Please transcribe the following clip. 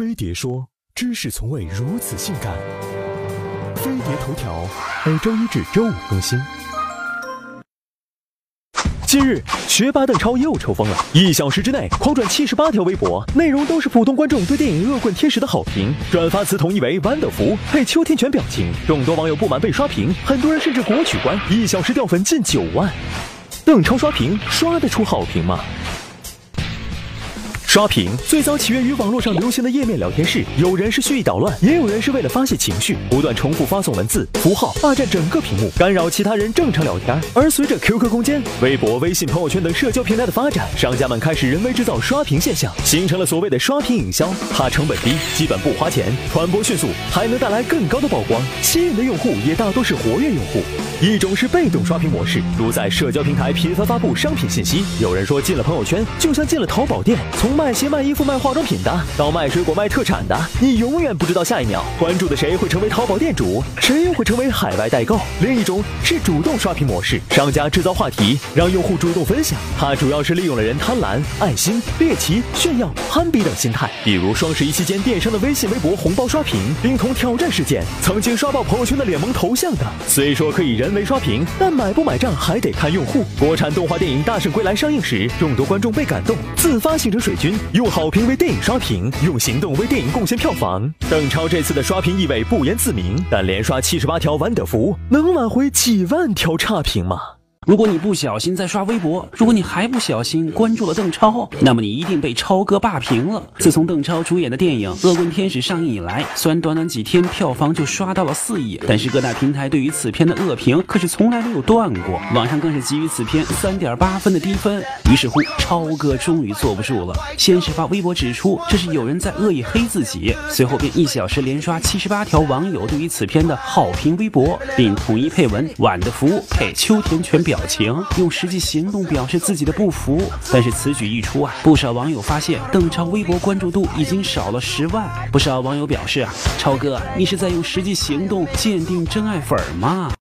飞碟说：“知识从未如此性感。”飞碟头条每周一至周五更新。近日，学霸邓超又抽风了，一小时之内狂转七十八条微博，内容都是普通观众对电影《恶棍天使》的好评，转发词统一为“豌豆福”配秋天犬表情。众多网友不满被刷屏，很多人甚至国取关，一小时掉粉近九万。邓超刷屏，刷得出好评吗？刷屏最早起源于网络上流行的页面聊天室，有人是蓄意捣乱，也有人是为了发泄情绪，不断重复发送文字符号，霸占整个屏幕，干扰其他人正常聊天。而随着 QQ 空间、微博、微信朋友圈等社交平台的发展，商家们开始人为制造刷屏现象，形成了所谓的刷屏营销。它成本低，基本不花钱，传播迅速，还能带来更高的曝光，吸引的用户也大多是活跃用户。一种是被动刷屏模式，如在社交平台频繁发布商品信息，有人说进了朋友圈就像进了淘宝店，从卖鞋、卖衣服、卖化妆品的，到卖水果、卖特产的，你永远不知道下一秒关注的谁会成为淘宝店主，谁又会成为海外代购。另一种是主动刷屏模式，商家制造话题，让用户主动分享，它主要是利用了人贪婪、爱心、猎奇、炫耀、攀比等心态。比如双十一期间电商的微信、微博红包刷屏，冰桶挑战事件，曾经刷爆朋友圈的脸萌头像的，虽说可以人为刷屏，但买不买账还得看用户。国产动画电影《大圣归来》上映时，众多观众被感动，自发形成水军，用好评为电影刷屏，用行动为电影贡献票房。邓超这次的刷屏意味不言自明，但连刷七十八条完的福，能挽回几万条差评吗？如果你不小心在刷微博，如果你还不小心关注了邓超，那么你一定被超哥霸屏了。自从邓超主演的电影《恶棍天使》上映以来，虽然短短几天票房就刷到了四亿，但是各大平台对于此片的恶评可是从来没有断过，网上更是给予此片三点八分的低分。于是乎，超哥终于坐不住了，先是发微博指出这是有人在恶意黑自己，随后便一小时连刷七十八条网友对于此片的好评微博，并统一配文“晚的服务”配秋田犬表情，用实际行动表示自己的不服。但是此举一出啊，不少网友发现邓超微博关注度已经少了十万。不少网友表示啊，超哥，你是在用实际行动鉴定真爱粉吗？